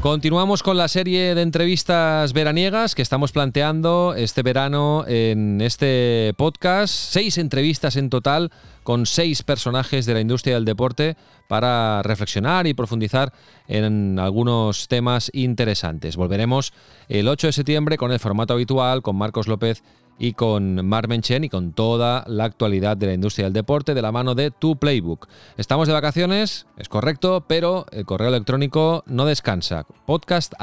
Continuamos con la serie de entrevistas veraniegas que estamos planteando este verano en este podcast. Seis entrevistas en total con seis personajes de la industria del deporte para reflexionar y profundizar en algunos temas interesantes. Volveremos el 8 de septiembre con el formato habitual, con Marcos López y con Mar Menchen y con toda la actualidad de la industria del deporte de la mano de Tu Playbook. Estamos de vacaciones, es correcto, pero el correo electrónico no descansa. podcast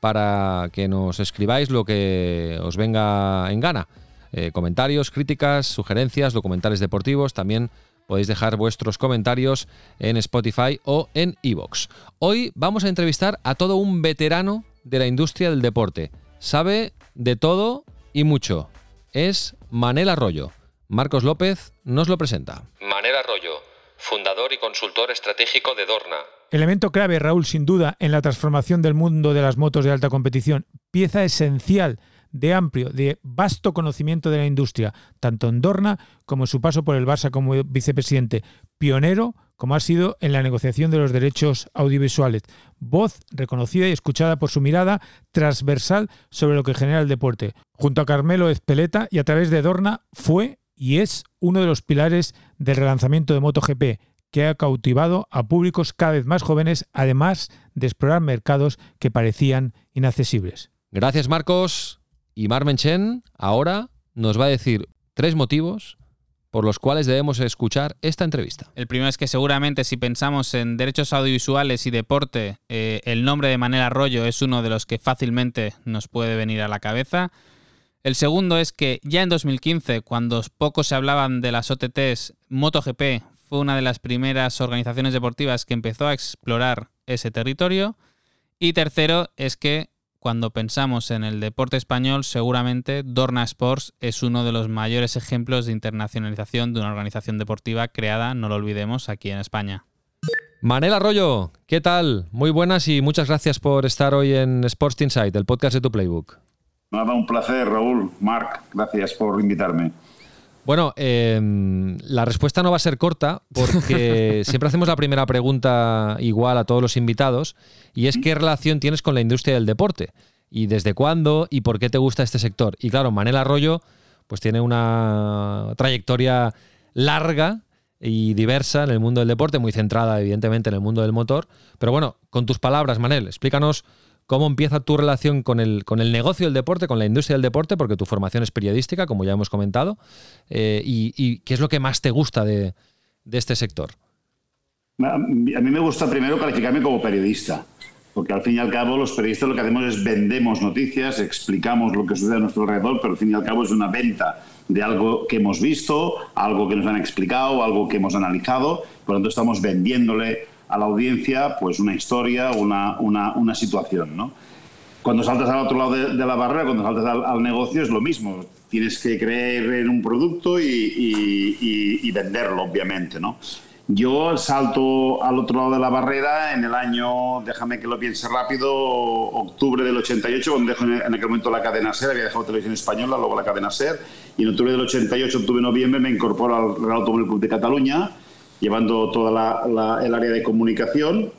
para que nos escribáis lo que os venga en gana. Eh, comentarios, críticas, sugerencias, documentales deportivos, también podéis dejar vuestros comentarios en Spotify o en Evox. Hoy vamos a entrevistar a todo un veterano de la industria del deporte. Sabe de todo y mucho. Es Manel Arroyo. Marcos López nos lo presenta. Manel Arroyo, fundador y consultor estratégico de Dorna. Elemento clave, Raúl, sin duda, en la transformación del mundo de las motos de alta competición. Pieza esencial de amplio, de vasto conocimiento de la industria, tanto en Dorna como en su paso por el Barça como vicepresidente. Pionero, como ha sido en la negociación de los derechos audiovisuales. Voz reconocida y escuchada por su mirada transversal sobre lo que genera el deporte. Junto a Carmelo Ezpeleta y a través de Dorna fue y es uno de los pilares del relanzamiento de MotoGP, que ha cautivado a públicos cada vez más jóvenes, además de explorar mercados que parecían inaccesibles. Gracias, Marcos. Y Marmenchen ahora nos va a decir tres motivos por los cuales debemos escuchar esta entrevista. El primero es que seguramente si pensamos en derechos audiovisuales y deporte, eh, el nombre de Manera Arroyo es uno de los que fácilmente nos puede venir a la cabeza. El segundo es que ya en 2015, cuando poco se hablaban de las OTTs, MotoGP fue una de las primeras organizaciones deportivas que empezó a explorar ese territorio. Y tercero es que cuando pensamos en el deporte español, seguramente Dorna Sports es uno de los mayores ejemplos de internacionalización de una organización deportiva creada, no lo olvidemos, aquí en España. Manel Arroyo, ¿qué tal? Muy buenas y muchas gracias por estar hoy en Sports Insight, el podcast de tu Playbook. Nada, un placer, Raúl, Marc, gracias por invitarme. Bueno, em, la respuesta no va a ser corta porque siempre hacemos la primera pregunta igual a todos los invitados y es qué relación tienes con la industria del deporte y desde cuándo y por qué te gusta este sector. Y claro, Manel Arroyo pues tiene una trayectoria larga y diversa en el mundo del deporte, muy centrada evidentemente en el mundo del motor. Pero bueno, con tus palabras, Manel, explícanos cómo empieza tu relación con el, con el negocio del deporte, con la industria del deporte, porque tu formación es periodística, como ya hemos comentado, eh, y, qué es lo que más te gusta de, este sector. A mí me gusta primero calificarme como periodista, porque al fin y al cabo los periodistas lo que hacemos es vendemos noticias, explicamos lo que sucede a nuestro alrededor, pero al fin y al cabo es una venta de algo que hemos visto, algo que nos han explicado, algo que hemos analizado, por lo tanto estamos vendiéndole a la audiencia pues una historia, una, una, una situación. ¿no? Cuando saltas al otro lado de, la barrera, cuando saltas al, negocio es lo mismo. Tienes que creer en un producto y, y, y, venderlo, obviamente. ¿no? Yo salto al otro lado de la barrera en el año, déjame que lo piense rápido, octubre del 88, cuando dejo en aquel momento la cadena SER, había dejado televisión española, luego la cadena SER, y en octubre del 88, octubre, noviembre, me incorporo al Real Automóvil Club de Cataluña, llevando toda el área de comunicación.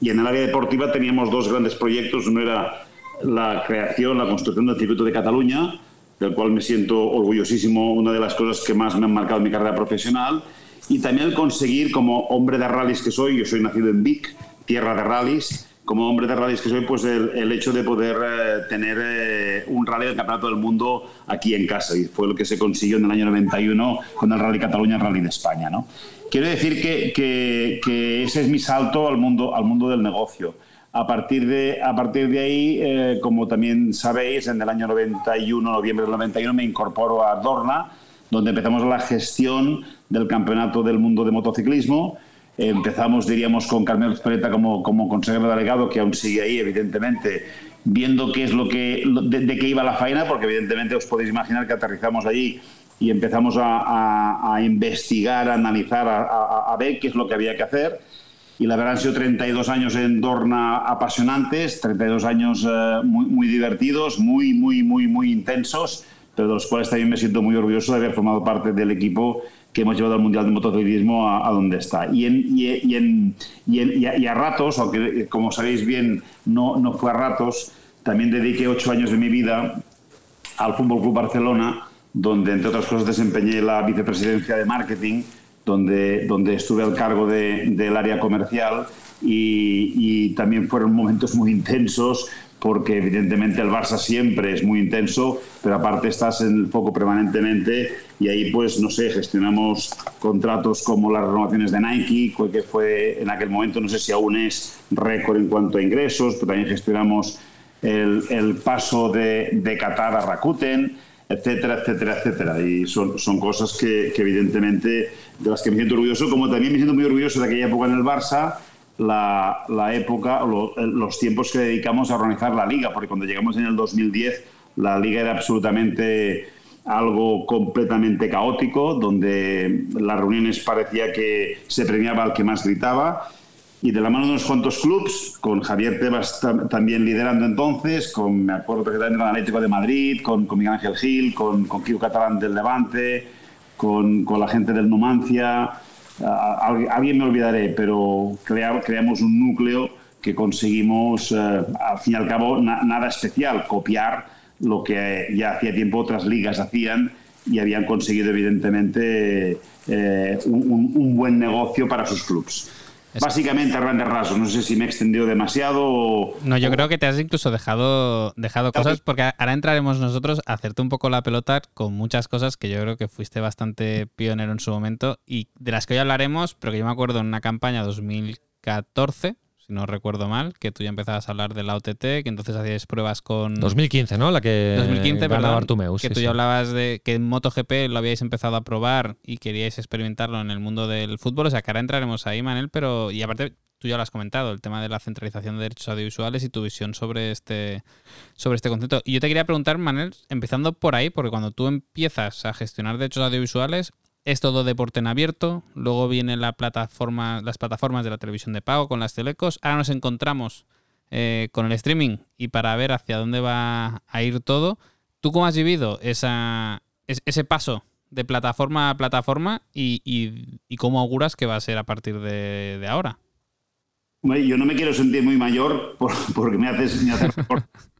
Y en el área deportiva teníamos dos grandes proyectos. Uno era la creación, la construcción del circuito de Cataluña, del cual me siento orgullosísimo, una de las cosas que más me han marcado mi carrera profesional. Y también el conseguir, como hombre de rallies que soy, yo soy nacido en Vic, tierra de rallies, como hombre de rallies que soy, pues el, hecho de poder eh, tener eh, un rally del Campeonato del Mundo aquí en casa. Y fue lo que se consiguió en el año 91 con el Rally Cataluña, el Rally de España. ¿no? Quiero decir que, que, ese es mi salto al mundo, al mundo del negocio. A partir de, a partir de ahí, eh, como también sabéis, en el año 91, noviembre del 91, me incorporo a Dorna, donde empezamos la gestión del Campeonato del Mundo de Motociclismo Empezamos, diríamos, con Carmelo Espeleta como, como consejero delegado, que aún sigue ahí, evidentemente, viendo qué es lo que, de, qué iba la faena, porque evidentemente os podéis imaginar que aterrizamos allí y empezamos a, investigar, a analizar, a, ver qué es lo que había que hacer. Y la verdad han sido 32 años en Dorna apasionantes, 32 años eh, muy, muy divertidos, muy, muy, muy, muy intensos, pero de los cuales también me siento muy orgulloso de haber formado parte del equipo que hemos llevado al Mundial de Motociclismo a, donde está. Y, en, y, en, y, a, ratos, aunque como sabéis bien no, no fue a ratos, también dediqué ocho años de mi vida al Fútbol Club Barcelona, donde entre otras cosas desempeñé la vicepresidencia de marketing, donde, donde estuve al cargo del área comercial y, y, también fueron momentos muy intensos porque evidentemente el Barça siempre es muy intenso, pero aparte estás en el foco permanentemente y ahí pues no sé, gestionamos contratos como las renovaciones de Nike, que fue en aquel momento, no sé si aún es récord en cuanto a ingresos, pero también gestionamos el, paso de, de, Qatar a Rakuten, etcétera, etcétera, etcétera. Y son, son cosas que, evidentemente de las que me siento orgulloso, como también me siento muy orgulloso de aquella época en el Barça, la, la época, los tiempos que dedicamos a organizar la liga, porque cuando llegamos en el 2010 la liga era absolutamente algo completamente caótico, donde las reuniones parecía que se premiaba al que más gritaba. Y de la mano de unos cuantos clubs, con Javier Tebas también liderando entonces, con, me acuerdo perfectamente, con Atlético de Madrid, con, con Miguel Ángel Gil, con, con Kiko Catalán del Levante, con, con la gente del Numancia, alguien me olvidaré, pero creamos un núcleo que conseguimos, eh, al fin y al cabo, nada especial, copiar lo que ya hacía tiempo otras ligas hacían y habían conseguido, evidentemente, eh, un, un buen negocio para sus clubes. Básicamente a grandes rasgos. No sé si me he extendido demasiado o... No, yo creo que te has incluso dejado, dejado cosas porque ahora entraremos nosotros a hacerte un poco la pelota con muchas cosas que yo creo que fuiste bastante pionero en su momento y de las que hoy hablaremos, pero que yo me acuerdo en una campaña 2014 si no recuerdo mal, que tú ya empezabas a hablar de la OTT, que entonces hacías pruebas con... 2015, ¿no? La que 2015, perdón, Bartumeus, que tú ya hablabas de que en MotoGP lo habíais empezado a probar y queríais experimentarlo en el mundo del fútbol, o sea que ahora entraremos ahí, Manel, pero... Y aparte, tú ya lo has comentado, el tema de la centralización de derechos audiovisuales y tu visión sobre este, sobre este concepto. Y yo te quería preguntar, Manel, empezando por ahí, porque cuando tú empiezas a gestionar derechos audiovisuales, es todo deporte en abierto. Luego vienen la plataforma, las plataformas de la televisión de pago con las telecos. Ahora nos encontramos eh, con el streaming y para ver hacia dónde va a ir todo. ¿Tú cómo has vivido esa, ese paso de plataforma a plataforma y, cómo auguras que va a ser a partir de, ahora? Yo no me quiero sentir muy mayor porque me haces, me haces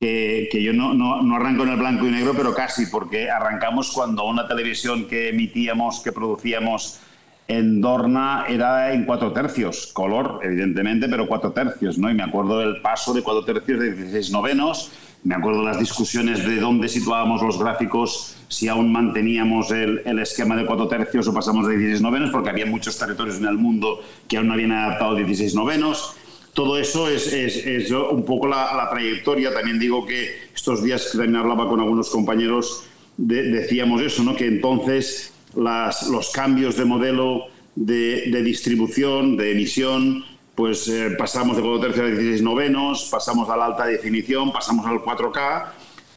que, yo no, no, no, arranco en el blanco y negro, pero casi, porque arrancamos cuando una televisión que emitíamos, que producíamos en Dorna era en cuatro tercios, color, evidentemente, pero cuatro tercios, ¿no? Y me acuerdo del paso de cuatro tercios de 16 novenos, me acuerdo las discusiones de dónde situábamos los gráficos, si aún manteníamos el, el, esquema de cuatro tercios o pasamos de 16 novenos, porque había muchos territorios en el mundo que aún no habían adaptado 16 novenos todo eso es, es, un poco la, trayectoria. También digo que estos días que también hablaba con algunos compañeros, decíamos eso, ¿no? que entonces las, los cambios de modelo de, distribución, de emisión, pues eh, pasamos de 4 tercios a 16 novenos, pasamos a la alta definición, pasamos al 4K,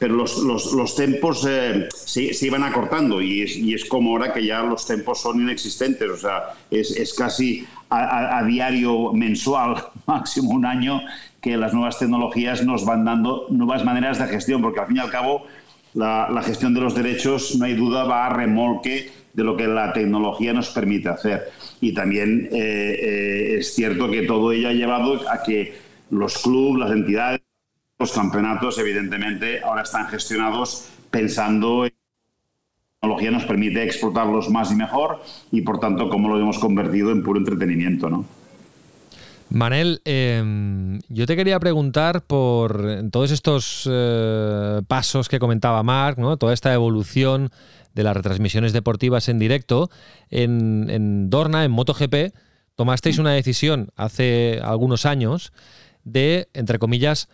pero los, los, los tempos eh, se, se, iban acortando y es, y es, como ahora que ya los tempos son inexistentes, o sea, es, es casi a, diario, mensual, máximo un año, que las nuevas tecnologías nos van dando nuevas maneras de gestión, porque al fin y al cabo la, gestión de los derechos, no hay duda, va a remolque de lo que la tecnología nos permite hacer. Y también eh, eh, es cierto que todo ello ha llevado a que los clubes, las entidades, los campeonatos, evidentemente, ahora están gestionados pensando en tecnología nos permite explotarlos más y mejor y por tanto cómo lo hemos convertido en puro entretenimiento, ¿no? Manel, em, yo te quería preguntar por todos estos eh, pasos que comentaba Marc, ¿no? toda esta evolución de las retransmisiones deportivas en directo. En Dorna, en MotoGP, tomasteis una decisión hace algunos años de, entre comillas,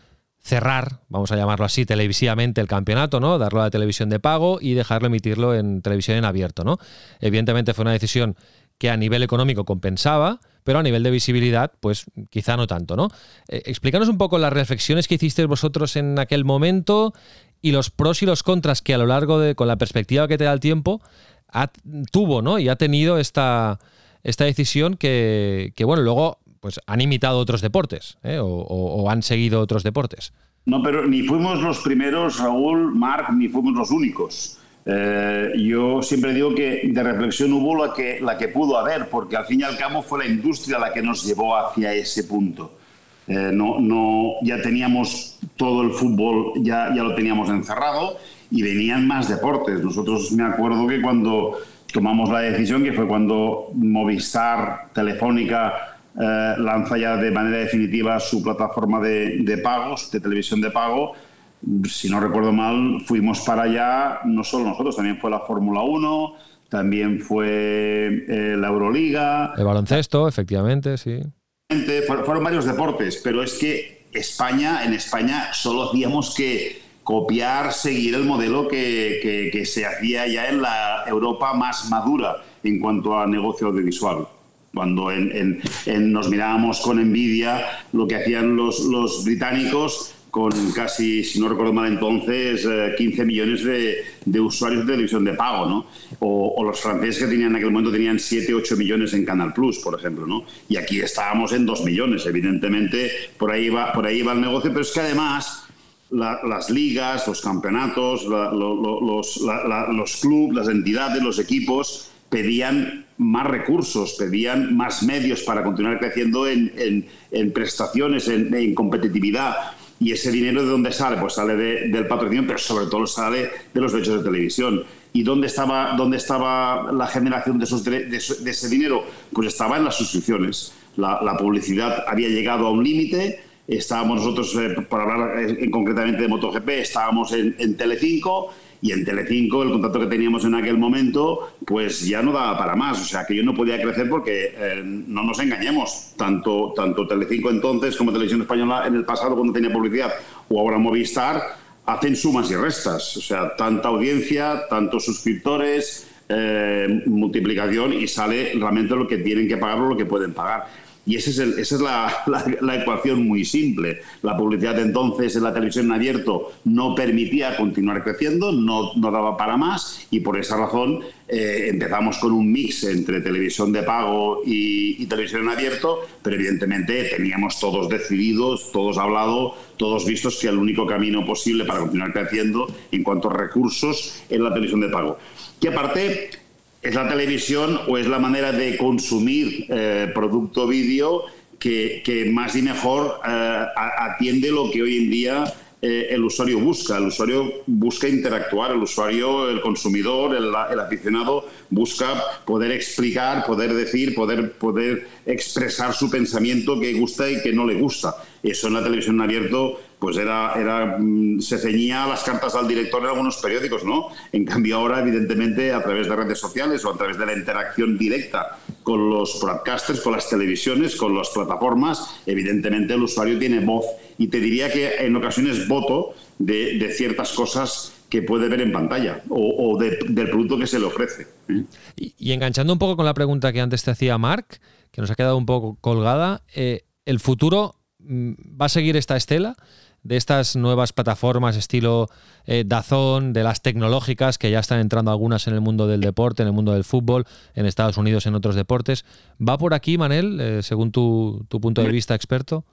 cerrar, vamos a llamarlo así, televisivamente el campeonato, ¿no? Darlo a la televisión de pago y dejarlo emitirlo en televisión en abierto, ¿no? Evidentemente fue una decisión que a nivel económico compensaba, pero a nivel de visibilidad, pues quizá no tanto, ¿no? Eh, explícanos un poco las reflexiones que hicisteis vosotros en aquel momento y los pros y los contras que a lo largo de, con la perspectiva que te da el tiempo, tuvo, ¿no? Y ha tenido esta, esta decisión que, bueno, luego pues han imitado otros deportes ¿eh? o, han seguido otros deportes. No, pero ni fuimos los primeros, Raúl, Marc, ni fuimos los únicos. Eh, yo siempre digo que de reflexión hubo la que, la que pudo haber, porque al fin y al cabo fue la industria la que nos llevó hacia ese punto. Eh, no, no, ya teníamos todo el fútbol, ya, ya lo teníamos encerrado y venían más deportes. Nosotros me acuerdo que cuando tomamos la decisión, que fue cuando Movistar, Telefónica, eh, lanza ya de manera definitiva su plataforma de, de, pagos, de televisión de pago. Si no recuerdo mal, fuimos para allá, no solo nosotros, también fue la Fórmula 1, también fue eh, la Euroliga. El baloncesto, efectivamente, sí. Fueron varios deportes, pero es que España, en España solo hacíamos que copiar, seguir el modelo que, que, se hacía ya en la Europa más madura en cuanto a negocio audiovisual. Cuando nos mirábamos con envidia lo que hacían los, los británicos con casi, si no recuerdo mal entonces, 15 eh, millones de, usuarios de televisión de pago, ¿no? O, los franceses que tenían en aquel momento tenían 7, 8 millones en Canal Plus, por ejemplo, ¿no? Y aquí estábamos en 2 millones, evidentemente, por ahí va, por ahí va el negocio, pero es que además las ligas, los campeonatos, los clubes, las entidades, los equipos pedían más recursos, pedían más medios para continuar creciendo en, prestaciones, en, competitividad. Y ese dinero de dónde sale? Pues sale del patrocinio, pero sobre todo sale de los derechos de televisión. ¿Y dónde estaba, dónde estaba la generación de, esos, de, ese dinero? Pues estaba en las suscripciones. la publicidad había llegado a un límite estábamos nosotros, eh, para hablar eh, concretamente de MotoGP, estábamos en, en Telecinco y en Telecinco el contrato que teníamos en aquel momento pues ya no daba para más, o sea que yo no podía crecer porque eh, no nos engañemos, tanto, tanto Telecinco entonces como Televisión Española en el pasado cuando tenía publicidad o ahora Movistar hacen sumas y restas, o sea, tanta audiencia, tantos suscriptores, multiplicación y sale realmente lo que tienen que pagar o lo que pueden pagar. Y ese es esa es la, ecuación muy simple. La publicidad entonces en la televisión en abierto no permitía continuar creciendo, no, no daba para más y por esa razón eh, empezamos con un mix entre televisión de pago y, televisión en abierto, pero evidentemente teníamos todos decididos, todos hablado, todos vistos que el único camino posible para continuar creciendo en cuanto a recursos es la televisión de pago. Que aparte es la televisión o es la manera de consumir eh, producto vídeo que, más y mejor eh, atiende lo que hoy en día eh, el usuario busca. El usuario busca interactuar, el usuario, el consumidor, el, el, aficionado busca poder explicar, poder decir, poder, poder expresar su pensamiento que gusta y que no le gusta. Eso en la televisión en abierto pues era, era, mm, se ceñía las cartas al director en algunos periódicos, ¿no? En cambio ahora, evidentemente, a través de redes sociales o a través de la interacción directa con los broadcasters, con las televisiones, con las plataformas, evidentemente el usuario tiene voz y te diría que en ocasiones voto de, ciertas cosas que puede ver en pantalla o, del producto que se le ofrece. ¿eh? Y, enganchando un poco con la pregunta que antes te hacía Mark, que nos ha quedado un poco colgada, eh, ¿el futuro mm, va a seguir esta estela? De estas nuevas plataformas estilo eh, Dazón, de las tecnológicas, que ya están entrando algunas en el mundo del deporte, en el mundo del fútbol, en Estados Unidos, en otros deportes. ¿Va por aquí, Manel, eh, según tu, punto de vista experto?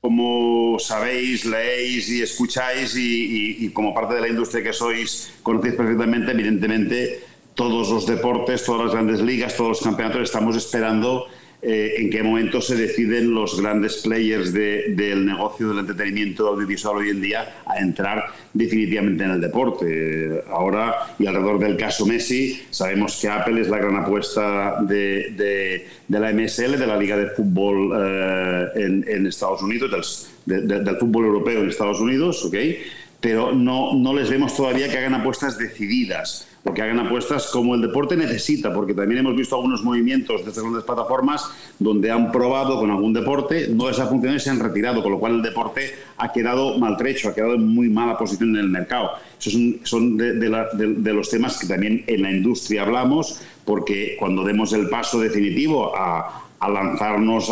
Como sabéis, leéis y escucháis y, como parte de la industria que sois, conocéis perfectamente, evidentemente, todos los deportes, todas las grandes ligas, todos los campeonatos, estamos esperando eh, en qué momento se deciden los grandes players del negocio del entretenimiento audiovisual hoy en día a entrar definitivamente en el deporte. Ahora, y alrededor del caso Messi, sabemos que Apple es la gran apuesta de, la MSL, de la Liga de Fútbol eh, en, Estados Unidos, del, del, fútbol europeo en Estados Unidos, ¿ok? pero no, no les vemos todavía que hagan apuestas decididas o que hagan apuestas como el deporte necesita, porque también hemos visto algunos movimientos de estas grandes plataformas donde han probado con algún deporte, no funcionado y se han retirado, con lo cual el deporte ha quedado maltrecho, ha quedado en muy mala posición en el mercado. Esos son, de, los temas que también en la industria hablamos, porque cuando demos el paso definitivo a, lanzarnos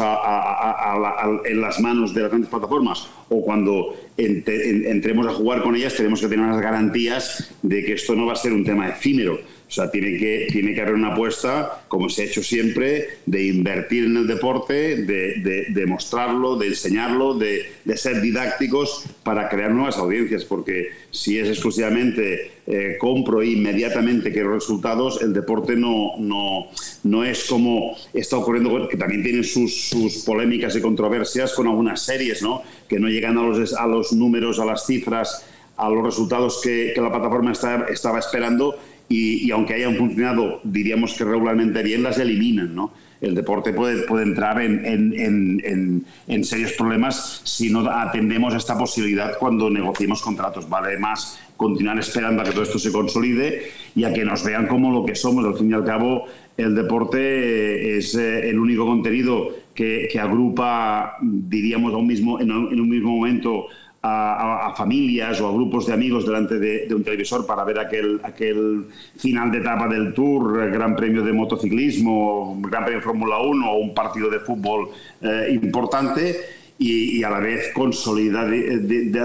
en las manos de las grandes plataformas o cuando entremos a jugar con ellas tenemos que tener unas garantías de que esto no va a ser un tema efímero o sea, tiene que, tiene que haber una apuesta, como se ha hecho siempre, de invertir en el deporte, de, de, mostrarlo, de enseñarlo, de, de, ser didácticos para crear nuevas audiencias, porque si es exclusivamente eh, compro e inmediatamente quiero resultados, el deporte no, no, no es como está ocurriendo, que también tiene sus, sus polémicas y controversias con algunas series, ¿no? que no llegan a los, a los números, a las cifras, a los resultados que, que la plataforma estaba esperando y, aunque hayan funcionado, diríamos que regularmente bien, las eliminan, ¿no? El deporte puede, puede entrar en, en, en, serios problemas si no atendemos esta posibilidad cuando negociemos contratos. Vale más continuar esperando a que todo esto se consolide y a que nos vean como lo que somos. Al fin y al cabo, el deporte es eh, el único contenido que, que agrupa, diríamos, un mismo, en un mismo momento a, familias o a grupos de amigos delante de, un televisor para ver aquel, aquel final de etapa del Tour, Gran Premio de motociclismo, Gran Premio de Fórmula 1 o un partido de fútbol eh, importante y, a la vez consolida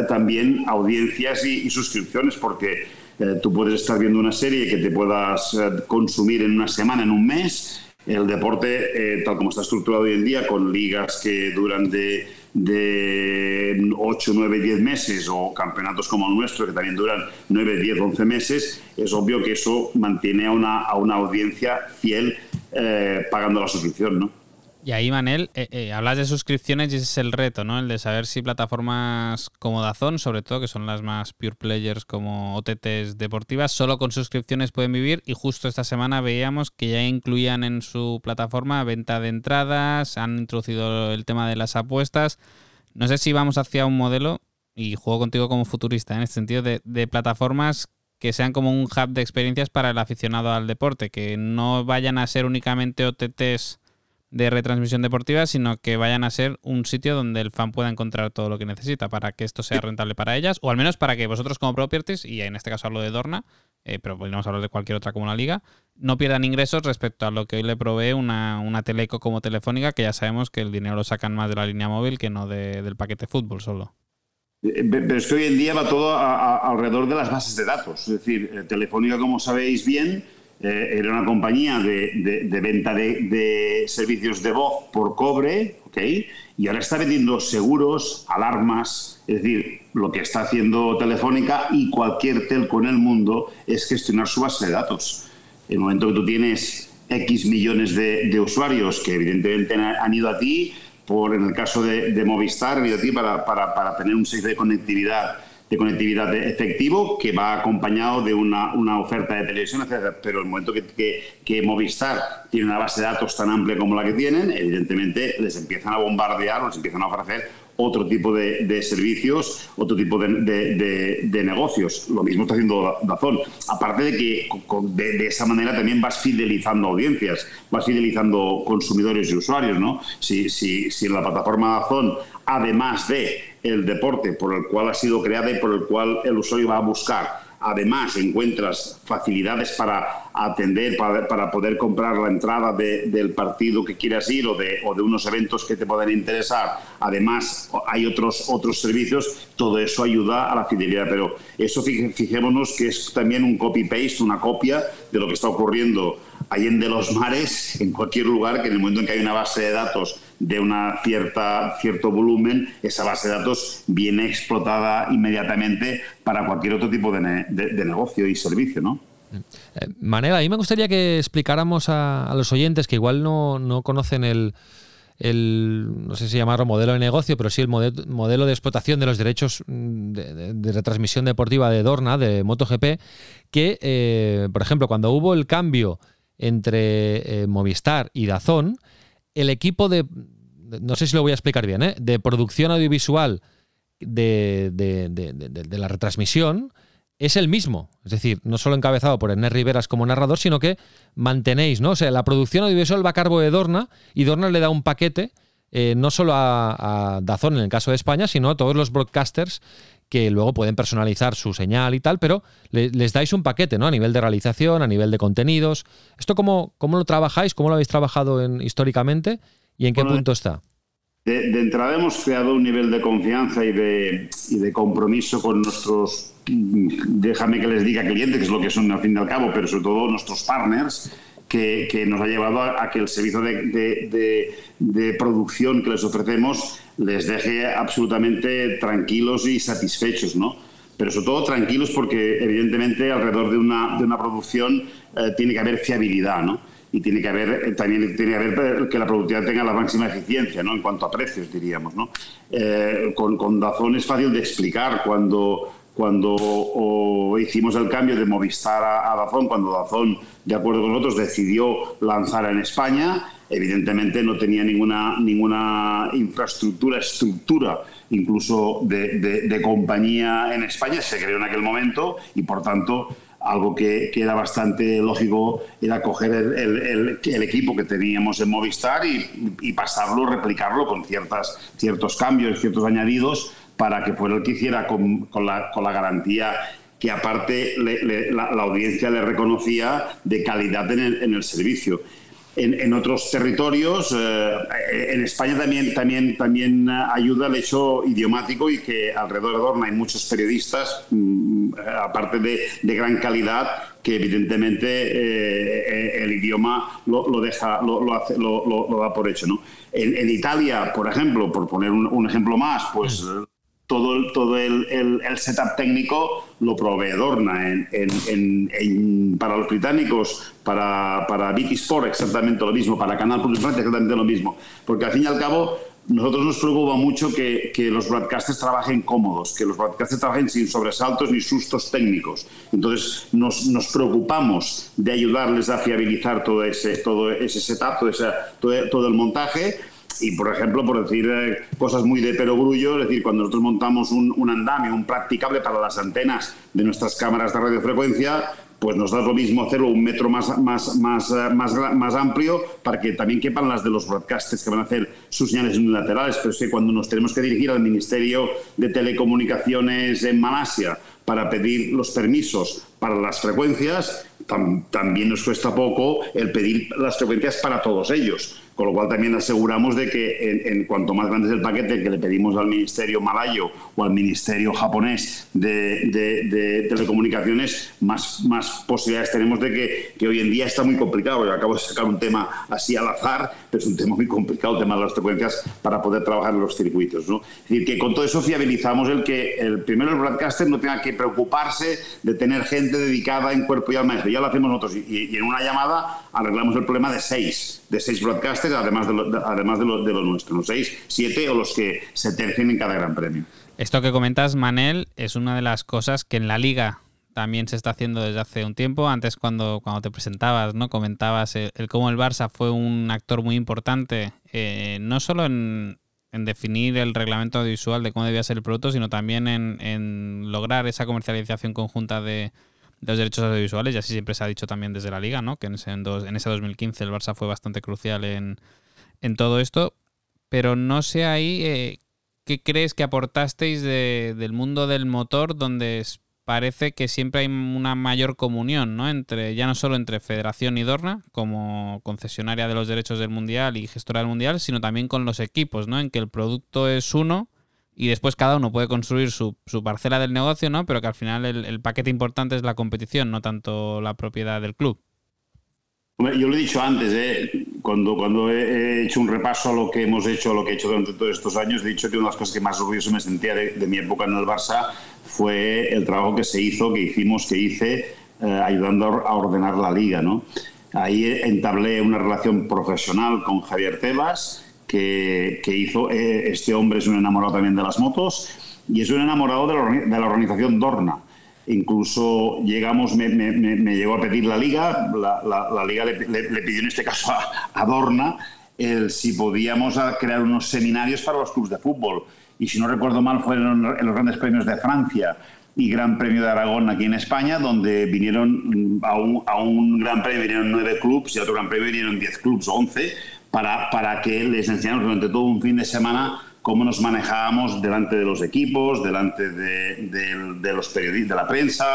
también audiencias y, suscripciones porque eh, tú puedes estar viendo una serie que te puedas eh, consumir en una semana, en un mes. El deporte, tal como está estructurado hoy en día, con ligas que duran de de 8, 9, 10 meses o campeonatos como el nuestro que también duran 9, 10, 11 meses, es obvio que eso mantiene a una, a una audiencia fiel eh, pagando la suscripción, ¿no? Y ahí, Manel, eh, eh, hablas de suscripciones y ese es el reto, ¿no? El de saber si plataformas como Dazón, sobre todo, que son las más pure players como OTTs deportivas, solo con suscripciones pueden vivir. Y justo esta semana veíamos que ya incluían en su plataforma venta de entradas, han introducido el tema de las apuestas. No sé si vamos hacia un modelo, y juego contigo como futurista, en este sentido, de, de plataformas que sean como un hub de experiencias para el aficionado al deporte, que no vayan a ser únicamente OTTs de retransmisión deportiva, sino que vayan a ser un sitio donde el fan pueda encontrar todo lo que necesita para que esto sea rentable para ellas, o al menos para que vosotros como properties, y en este caso hablo de Dorna, eh, pero podríamos hablar de cualquier otra como la liga, no pierdan ingresos respecto a lo que hoy le provee una, una teleco como telefónica, que ya sabemos que el dinero lo sacan más de la línea móvil que no del paquete fútbol solo. Eh, pero es que hoy en día va todo alrededor de las bases de datos. Es decir, eh, Telefónica, como sabéis bien, eh, era una compañía de, venta de, servicios de voz por cobre, ¿ok? Y ahora está vendiendo seguros, alarmas, es decir, lo que está haciendo Telefónica y cualquier telco en el mundo es gestionar su base de datos. En el momento que tú tienes X millones de, usuarios que evidentemente han ido a ti, por en el caso de, Movistar, han ido a ti para, para, para tener un servicio de conectividad de conectividad efectivo que va acompañado de una, una oferta de televisión, etc. Pero el momento que, que, Movistar tiene una base de datos tan amplia como la que tienen, evidentemente les empiezan a bombardear, les empiezan a ofrecer otro tipo de, de servicios, otro tipo de, de, negocios. Lo mismo está haciendo Dazón. Aparte de que de, esa manera también vas fidelizando audiencias, vas fidelizando consumidores y usuarios. ¿no? Si, si, si en la plataforma Dazón, además de el deporte por el cual ha sido creada y por el cual el usuario va a buscar. Además, encuentras facilidades para atender, para, poder comprar la entrada del partido que quieras ir o de, o de unos eventos que te puedan interesar. Además, hay otros, otros servicios. Todo eso ayuda a la fidelidad. Pero eso fijémonos que es también un copy-paste, una copia de lo que está ocurriendo de los mares, en cualquier lugar, que en el momento en que hay una base de datos de una cierta, cierto volumen, esa base de datos viene explotada inmediatamente para cualquier otro tipo de, negocio y servicio, ¿no? Eh, Manela, a mí me gustaría que explicáramos a, los oyentes que igual no, conocen el, no sé si llamarlo modelo de negocio, pero sí el modelo de explotación de los derechos mm, de, retransmisión deportiva de Dorna, de MotoGP, que, eh, por ejemplo, cuando hubo el cambio entre eh, Movistar y Dazón, el equipo de, no sé si lo voy a explicar bien, ¿eh? de producción audiovisual de, la retransmisión, es el mismo. Es decir, no solo encabezado por Ernest Riveras como narrador, sino que mantenéis, ¿no? O sea, la producción audiovisual va a cargo de Dorna y Dorna le da un paquete eh, no solo a, Dazón en el caso de España, sino a todos los broadcasters que luego pueden personalizar su señal y tal, pero les dais un paquete, ¿no? A nivel de realización, a nivel de contenidos. ¿Esto cómo, cómo lo trabajáis? ¿Cómo lo habéis trabajado en, históricamente? ¿Y en qué punto está? De, entrada hemos creado un nivel de confianza y de, y de compromiso con nuestros, déjame que les diga clientes, que es lo que son al fin y al cabo, pero sobre todo nuestros partners, que, que nos ha llevado a, a que el servicio de, de, de, producción que les ofrecemos les deje absolutamente tranquilos y satisfechos, ¿no? Pero sobre todo tranquilos porque evidentemente alrededor de una, de una producción eh, tiene que haber fiabilidad, ¿no? Y tiene que haber, eh, también tiene que haber que la productividad tenga la máxima eficiencia, ¿no? En cuanto a precios, diríamos, ¿no? Eh, con, con Dazón es fácil de explicar cuando cuando o, hicimos el cambio de Movistar a, a, Dazón, cuando Dazón, de acuerdo con nosotros, decidió lanzar en España, evidentemente no tenía ninguna, ninguna infraestructura, estructura incluso de, de, de, compañía en España, se creó en aquel momento y por tanto algo que, que era bastante lógico era coger el, el, el, equipo que teníamos en Movistar y, y pasarlo, replicarlo con ciertas, ciertos cambios, ciertos añadidos para que fuera el que hiciera con, con, la, con la, garantía que aparte le, le, la, audiencia le reconocía de calidad en el, en el servicio. En, en, otros territorios, eh, en España también, también, también ayuda el hecho idiomático y que alrededor de Dorna hay muchos periodistas, mmm, aparte de, de, gran calidad, que evidentemente eh, el idioma lo, lo deja, lo, lo, hace, lo, da por hecho. ¿no? En, Italia, por ejemplo, por poner un ejemplo más, pues todo, el, todo el, el, el, setup técnico lo provee Dorna en, en, en, para los británicos, para, para BT Sport exactamente lo mismo, para Canal Plus Francia exactamente lo mismo, porque al fin y al cabo nosotros nos preocupa mucho que, que, los broadcasters trabajen cómodos, que los broadcasters trabajen sin sobresaltos ni sustos técnicos. Entonces nos, nos preocupamos de ayudarles a fiabilizar todo ese, todo ese setup, todo, ese, todo, todo el montaje, y, por ejemplo, por decir eh, cosas muy de perogrullo, es decir, cuando nosotros montamos un, un andamio, un practicable para las antenas de nuestras cámaras de radiofrecuencia, pues nos da lo mismo hacerlo un metro más, más, más, eh, más, más amplio para que también quepan las de los broadcasters que van a hacer sus señales unilaterales. Pero es que cuando nos tenemos que dirigir al Ministerio de Telecomunicaciones en Malasia para pedir los permisos para las frecuencias, tam también nos cuesta poco el pedir las frecuencias para todos ellos. Con lo cual también aseguramos de que en, en, cuanto más grande es el paquete que le pedimos al Ministerio malayo o al Ministerio japonés de, telecomunicaciones, más, posibilidades tenemos de que, que, hoy en día está muy complicado. Yo acabo de sacar un tema así al azar, es un tema muy complicado, el tema de las frecuencias para poder trabajar los circuitos. ¿no? Es decir, que con todo eso fiabilizamos el que el primero el broadcaster no tenga que preocuparse de tener gente dedicada en cuerpo y alma. Eso ya lo hacemos nosotros y, y en una llamada arreglamos el problema de seis, de seis broadcasters además de lo, de, además de lo, de lo los seis, siete o los que se tercien en cada gran premio. Esto que comentas, Manel, es una de las cosas que en la liga también se está haciendo desde hace un tiempo. Antes cuando, cuando te presentabas, ¿no? Comentabas el, cómo el Barça fue un actor muy importante, eh, no solo en, en, definir el reglamento audiovisual de cómo debía ser el producto, sino también en, en lograr esa comercialización conjunta de, los derechos audiovisuales, y así siempre se ha dicho también desde la liga, ¿no? Que en ese, en, ese 2015 el Barça fue bastante crucial en, todo esto. Pero no sé ahí eh, qué crees que aportasteis de, del mundo del motor, donde parece que siempre hay una mayor comunión, ¿no? Entre, ya no solo entre Federación y Dorna, como concesionaria de los derechos del Mundial y gestora del Mundial, sino también con los equipos, ¿no? En que el producto es uno y después cada uno puede construir su, su parcela del negocio, ¿no? Pero que al final el, el, paquete importante es la competición, no tanto la propiedad del club. Yo lo he dicho antes, ¿eh? cuando, cuando he hecho un repaso a lo que hemos hecho, a lo que he hecho durante todos estos años, he dicho que una de las cosas que más orgulloso me sentía de, de mi época en el Barça fue el trabajo que se hizo, que hicimos, que hice, eh, ayudando a ordenar la liga. ¿no? Ahí entablé una relación profesional con Javier Tebas, que, que hizo, eh, este hombre es un enamorado también de las motos y es un enamorado de la, de la organización Dorna. Incluso llegamos, me, llegó a pedir la liga, la, liga le, pidió en este caso a, a Dorna el, si podíamos crear unos seminarios para los clubes de fútbol. Y si no recuerdo mal, fueron en los grandes premios de Francia. y Gran Premio de Aragón aquí en España, donde vinieron a un, Gran Premio vinieron nueve clubs y a otro Gran Premio vinieron diez clubs o once, para, para que les enseñáramos durante todo un fin de semana cómo nos manejábamos delante de los equipos, delante de, los periodistas, de la prensa,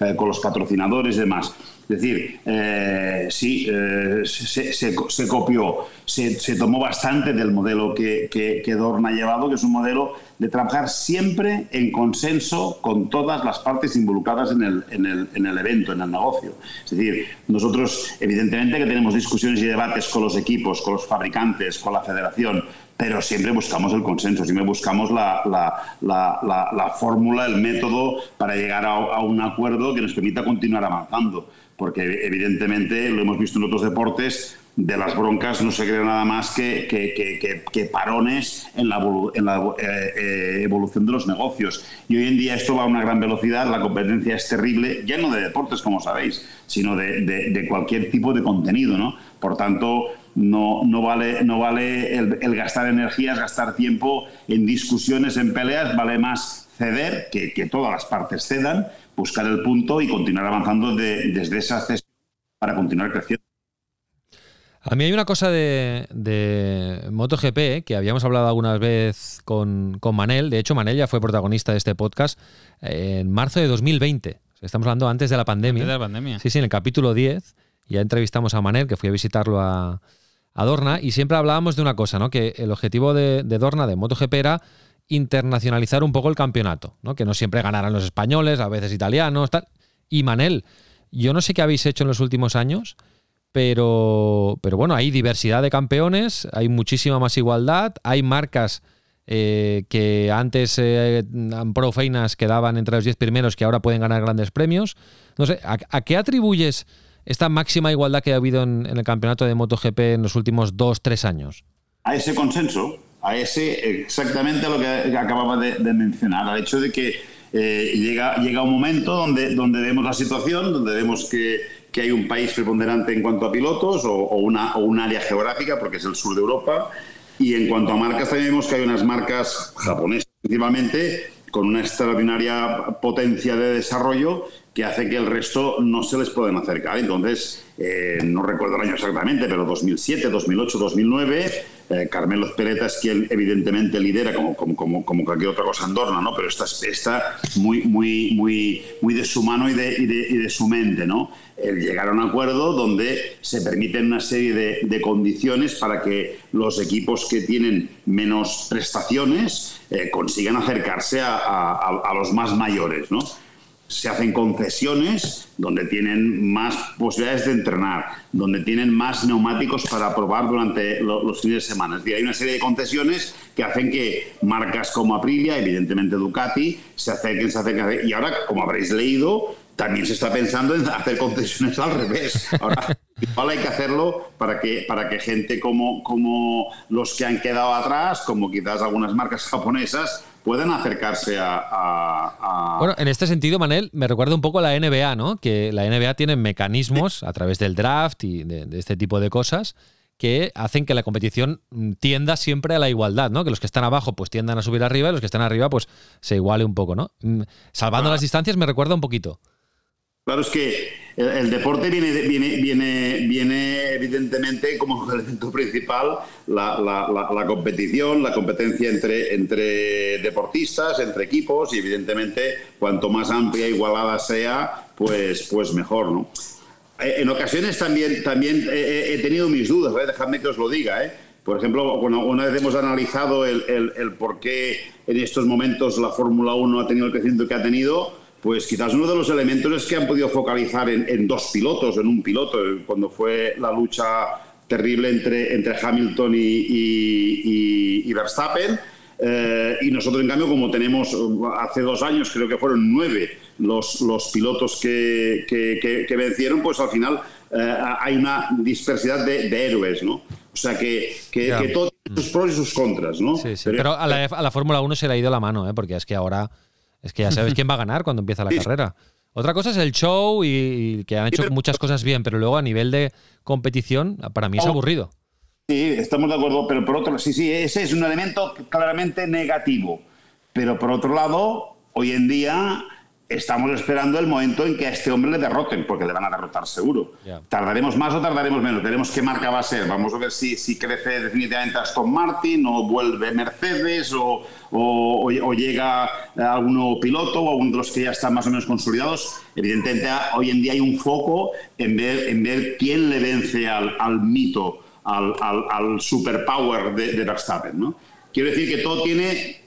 eh, con los patrocinadores y demás. Es decir, eh, sí, eh, se, copió, se, tomó bastante del modelo que, que, Dorna ha llevado, que es un modelo de trabajar siempre en consenso con todas las partes involucradas en el evento, en el negocio. Es decir, nosotros evidentemente que tenemos discusiones y debates con los equipos, con los fabricantes, con la federación, pero siempre buscamos el consenso, siempre buscamos la, la, la, la fórmula, el método para llegar a, un acuerdo que nos permita continuar avanzando porque evidentemente lo hemos visto en otros deportes, de las broncas no se crea nada más que, que, que, parones en la, eh, eh, evolución de los negocios. Y hoy en día esto va a una gran velocidad, la competencia es terrible, ya no de deportes, como sabéis, sino de, de, de cualquier tipo de contenido. ¿no? Por tanto, no, no, vale, no vale el, el, gastar energías, gastar tiempo en discusiones, en peleas, vale más ceder, que, que todas las partes cedan, buscar el punto y continuar avanzando de, desde esa cesión para continuar creciendo. A mí hay una cosa de, de MotoGP que habíamos hablado alguna vez con, con, Manel. De hecho, Manel ya fue protagonista de este podcast en marzo de 2020. Estamos hablando antes de la pandemia. Antes de la pandemia. Sí, sí, en el capítulo 10 ya entrevistamos a Manel, que fui a visitarlo a, a Dorna, y siempre hablábamos de una cosa, ¿no? Que el objetivo de, Dorna, de MotoGP, era internacionalizar un poco el campeonato, ¿no? Que no siempre ganaran los españoles, a veces italianos, tal. Y Manel, yo no sé qué habéis hecho en los últimos años, pero, pero bueno, hay diversidad de campeones, hay muchísima más igualdad, hay marcas eh, que antes eh, profeinas quedaban entre los 10 primeros que ahora pueden ganar grandes premios. No sé, ¿a, a qué atribuyes esta máxima igualdad que ha habido en, el campeonato de MotoGP en los últimos 2-3 años? A ese consenso, a ese exactamente lo que acababa de, mencionar, al hecho de que eh, llega, llega un momento donde, donde vemos la situación, donde vemos que, que hay un país preponderante en cuanto a pilotos o, una, o un área geográfica, porque es el sur de Europa, y en cuanto a marcas también vemos que hay unas marcas japonesas principalmente con una extraordinaria potencia de desarrollo que hace que el resto no se les pueden acercar. Entonces, eh, no recuerdo el año exactamente, pero 2007, 2008, 2009, eh, Carmelo Espeleta es quien evidentemente lidera, como, cualquier otra cosa Andorra, ¿no? pero está, muy, de su mano y de, su mente. ¿no? El llegar a un acuerdo donde se permiten una serie de, condiciones para que los equipos que tienen menos prestaciones eh, consigan acercarse a, a los más mayores. ¿no? Se hacen concesiones donde tienen más posibilidades de entrenar, donde tienen más neumáticos para probar durante los fines de semana. Es hay una serie de concesiones que hacen que marcas como Aprilia, evidentemente Ducati, se acerquen, se acerquen. Y ahora, como habréis leído, también se está pensando en hacer concesiones al revés. Ahora, igual hay que hacerlo para que, para que gente como, como los que han quedado atrás, como quizás algunas marcas japonesas, pueden acercarse a, a, a, Bueno, en este sentido, Manel, me recuerda un poco a la NBA, ¿no? Que la NBA tiene mecanismos a través del draft y de, de, este tipo de cosas que hacen que la competición tienda siempre a la igualdad, ¿no? Que los que están abajo pues tiendan a subir arriba y los que están arriba pues se iguale un poco, ¿no? Salvando ah. las distancias me recuerda un poquito. Claro, es que el, el, deporte viene, viene, viene evidentemente como elemento principal la, la, la, la, competición, la competencia entre, entre deportistas, entre equipos y evidentemente cuanto más amplia, igualada sea, pues, pues mejor, ¿no? Eh, en ocasiones también, también he, he tenido mis dudas, ¿eh? dejadme que os lo diga, ¿eh? Por ejemplo, bueno, una vez hemos analizado el, el, el por qué en estos momentos la Fórmula 1 ha tenido el crecimiento que ha tenido, pues quizás uno de los elementos es que han podido focalizar en, en dos pilotos, en un piloto, cuando fue la lucha terrible entre, entre Hamilton y, y, y, y Verstappen. Eh, y nosotros, en cambio, como tenemos hace dos años, creo que fueron nueve los, los pilotos que, que, que, que vencieron, pues al final eh, hay una dispersidad de, de, héroes, ¿no? O sea que, todo tiene sus pros y sus contras, ¿no? Sí, sí. Pero, Pero, a la, a la Fórmula 1 se le ha ido la mano, ¿eh? porque es que ahora es que ya sabes quién va a ganar cuando empieza la sí. carrera. Otra cosa es el show y, y que han hecho sí, muchas cosas bien, pero luego a nivel de competición, para mí es aburrido. Sí, estamos de acuerdo, pero por otro sí, sí, ese es un elemento claramente negativo. Pero por otro lado, hoy en día estamos esperando el momento en que a este hombre le derroten, porque le van a derrotar seguro. ¿Tardaremos más o tardaremos menos? Veremos qué marca va a ser. Vamos a ver si, si crece definitivamente Aston Martin o vuelve Mercedes o, o- o llega algún nuevo piloto o alguno de los que ya están más o menos consolidados. Evidentemente, hoy en día hay un foco en ver, en ver quién le vence al, al mito, al, al, al superpower de, de Verstappen. ¿no? Quiero decir que todo tiene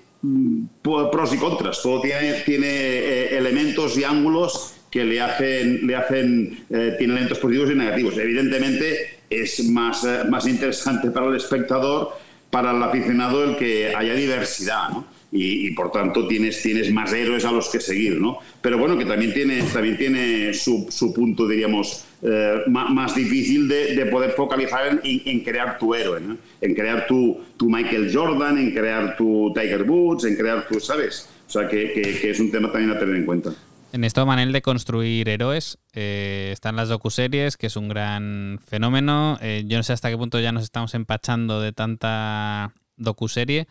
pros y contras, todo tiene, eh, elementos y ángulos que le hacen, le hacen eh, tiene elementos positivos y negativos. Evidentemente es más, eh, más interesante para el espectador, para el aficionado, el que haya diversidad, ¿no? Y, por tanto tienes, tienes más héroes a los que seguir, ¿no? Pero bueno, que también tiene, también tiene su punto, diríamos, eh, ma- más, difícil de, de poder focalizar en, crear tu héroe. En crear tu, tu Michael Jordan, en crear tu Tiger Woods, en crear tu, ¿sabes? O sea, que, que- es un tema también a tener en cuenta. En esto, Manel, de construir héroes, eh, están las docuseries, que es un gran fenómeno. Eh, yo no sé hasta qué punto ya nos estamos empachando de tanta docuserie. Eh,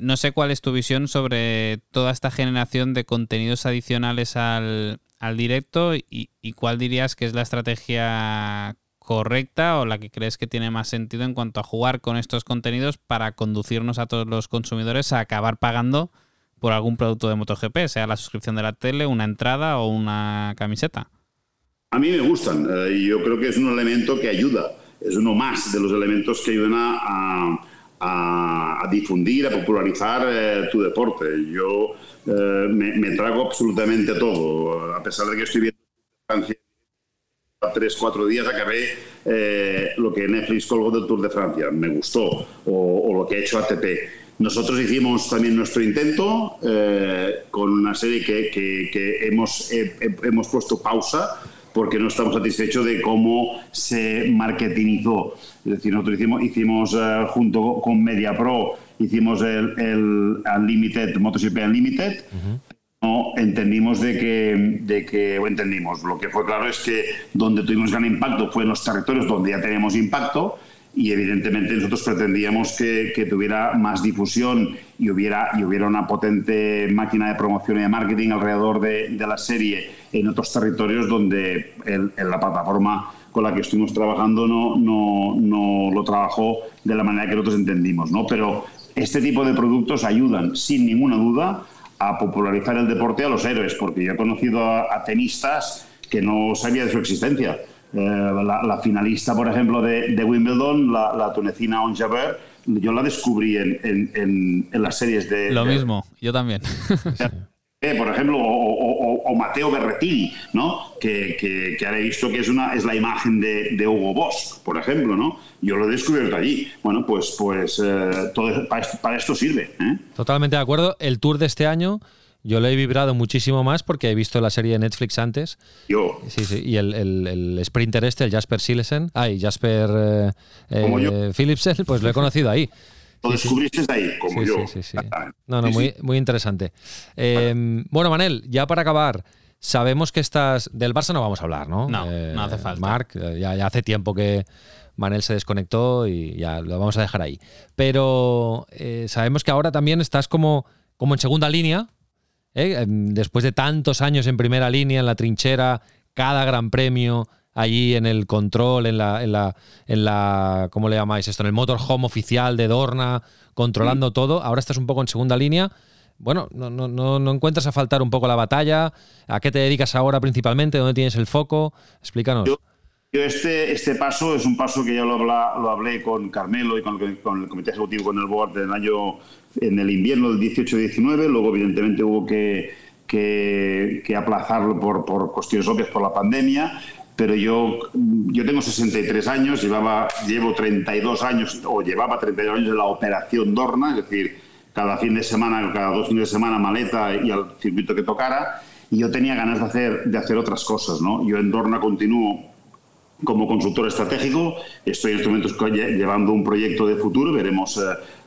no sé cuál es tu visión sobre toda esta generación de contenidos adicionales al, al directo y, y cuál dirías que es la estrategia correcta o la que crees que tiene más sentido en cuanto a jugar con estos contenidos para conducirnos a todos los consumidores a acabar pagando por algún producto de MotoGP, sea la suscripción de la tele, una entrada o una camiseta. A mí me gustan eh, yo creo que es un elemento que ayuda, es uno más de los elementos que ayudan a- a- a difundir, a popularizar eh, tu deporte. Yo eh, me, me trago absolutamente todo, a pesar de que estoy viendo Francia tres, cuatro días acabé eh, lo que Netflix colgó del Tour de Francia, me gustó, o, o lo que ha hecho ATP. Nosotros hicimos también nuestro intento eh, con una serie que, que- que hemos, he- he- hemos puesto pausa porque no estamos satisfechos de cómo se marketingizó. Es decir, nosotros hicimos, hicimos eh, junto con MediaPro, hicimos el, el Unlimited, MotoGP Unlimited, no entendimos de que, de que, o entendimos, lo que fue claro es que donde tuvimos gran impacto fue en los territorios donde ya tenemos impacto y evidentemente nosotros pretendíamos que, que tuviera más difusión y hubiera, y hubiera una potente máquina de promoción y de marketing alrededor de, de la serie en otros territorios donde en la plataforma con la que estuvimos trabajando no, no, no lo trabajó de la manera que nosotros entendimos. ¿no? Pero este tipo de productos ayudan, sin ninguna duda, a popularizar el deporte a los héroes, porque yo he conocido a, a tenistas que no sabía de su existencia. Eh, la, la finalista, por ejemplo, de, de Wimbledon, la, la tunecina On Jabeur, yo la descubrí en, en- en- en las series de... Lo de- mismo, yo también. eh, por ejemplo, o, o- o- o Mateo Berretini, ¿no? Que, que, que ahora he visto que es, una, es la imagen de, de Hugo Boss, por ejemplo, ¿no? Yo lo he descubierto allí. Bueno, pues, pues eh, todo, para, esto, para esto sirve. ¿eh? Totalmente de acuerdo. El tour de este año yo lo he vibrado muchísimo más porque he visto la serie de Netflix antes. Yo, Sí, sí. Y el, el- el sprinter este, el Jasper Silesen, ay, Jasper eh, eh, Philipsen, pues lo he conocido ahí. lo descubriste ahí, como Sí, yo. sí, sí, sí. Exactamente. No, no, muy, muy interesante. Eh, bueno, Manel, ya para acabar, sabemos que estás. Del Barça no vamos a hablar, ¿no? No, no hace falta. Marc, eh, ya, ya hace tiempo que Manel se desconectó y ya lo vamos a dejar ahí. Pero eh, sabemos que ahora también estás como, como en segunda línea. ¿Eh? Después de tantos años en primera línea, en la trinchera, cada gran premio allí en el control, en la, en la, en la ¿cómo le llamáis esto? En el motorhome oficial de Dorna, controlando todo. Ahora estás un poco en segunda línea. Bueno, no, no, no, no encuentras a faltar un poco la batalla. ¿A qué te dedicas ahora principalmente? ¿Dónde tienes el foco? Explícanos. Yo- Yo este, este paso es un paso que ya lo, habla- lo hablé con Carmelo y con, con el comité ejecutivo, con el board del año, en el invierno del 18-19. Luego, evidentemente, hubo que, que, que aplazarlo por, por cuestiones obvias por la pandemia. Pero yo, yo tengo 63 años, llevaba, llevo 32 años, o llevaba 32 años en la operación Dorna, es decir, cada fin de semana, cada dos fines de semana, maleta y al circuito que tocara. Y yo tenía ganas de hacer, de hacer otras cosas, ¿no? Yo en Dorna continúo como consultor estratégico. Estoy en estos momentos llevando un proyecto de futuro, veremos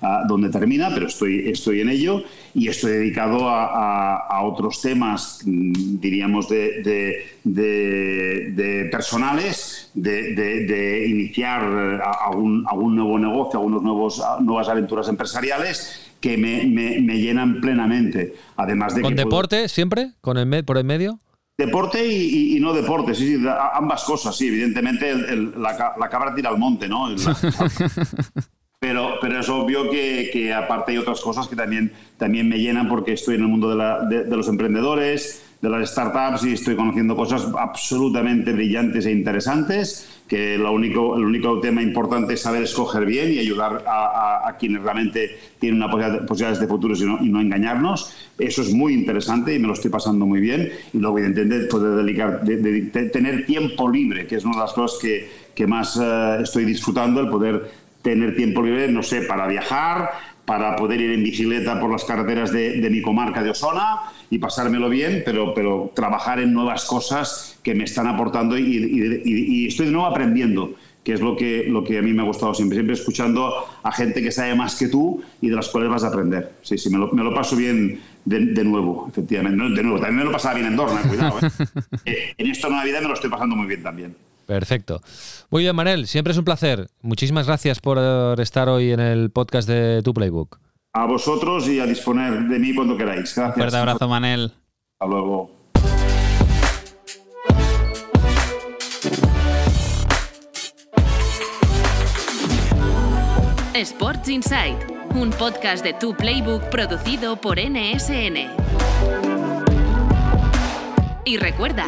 a dónde termina, pero estoy, estoy en ello y estoy dedicado a, a- a otros temas, mm, diríamos, de, de- de- de personales, de, iniciar eh, a- algún, algún nuevo negocio, algunas nuevos, nuevas aventuras empresariales que me, me, me llenan plenamente. Además de ¿Con que puedo- deporte siempre? ¿Con el me- ¿Por el medio? Deporte y, y- y no deporte, sí, sí, ambas cosas, sí, evidentemente el- el- la, la cabra tira al monte, ¿no? El- pero, pero es obvio que, que aparte hay otras cosas que también, también me llenan porque estoy en el mundo de, la- de- de los emprendedores, de las startups y estoy conociendo cosas absolutamente brillantes e interesantes, que lo único, el único tema importante es saber escoger bien y ayudar a, a- quienes realmente tienen una posibilidad- posibilidades de futuro y no, y no engañarnos. Eso es muy interesante y me lo estoy pasando muy bien. Y luego, evidentemente, poder dedicar, de- de- de- tener tiempo libre, que es una de las cosas que, que más eh, estoy disfrutando, el poder tener tiempo libre, no sé, para viajar, para poder ir en bicicleta por las carreteras de, de mi comarca de Osona y pasármelo bien, pero, pero trabajar en nuevas cosas que me están aportando y, y- y- y estoy de nuevo aprendiendo, que es lo que, lo que a mí me ha gustado siempre, siempre escuchando a gente que sabe más que tú y de las cuales vas a aprender. Sí, sí, me lo, me lo paso bien de, de nuevo, efectivamente. De nuevo, también me lo pasaba bien en Dorna, cuidado. ¿eh? Eh, en esta nueva vida me lo estoy pasando muy bien también. Perfecto. Muy bien, Manel, siempre es un placer. Muchísimas gracias por eh, estar hoy en el podcast de Tu Playbook. A vosotros y a disponer de mí cuando queráis. Gracias. Fuerte abrazo, Manel. Hasta luego. Sports Insight, un podcast de Tu Playbook producido por NSN. Y recuerda,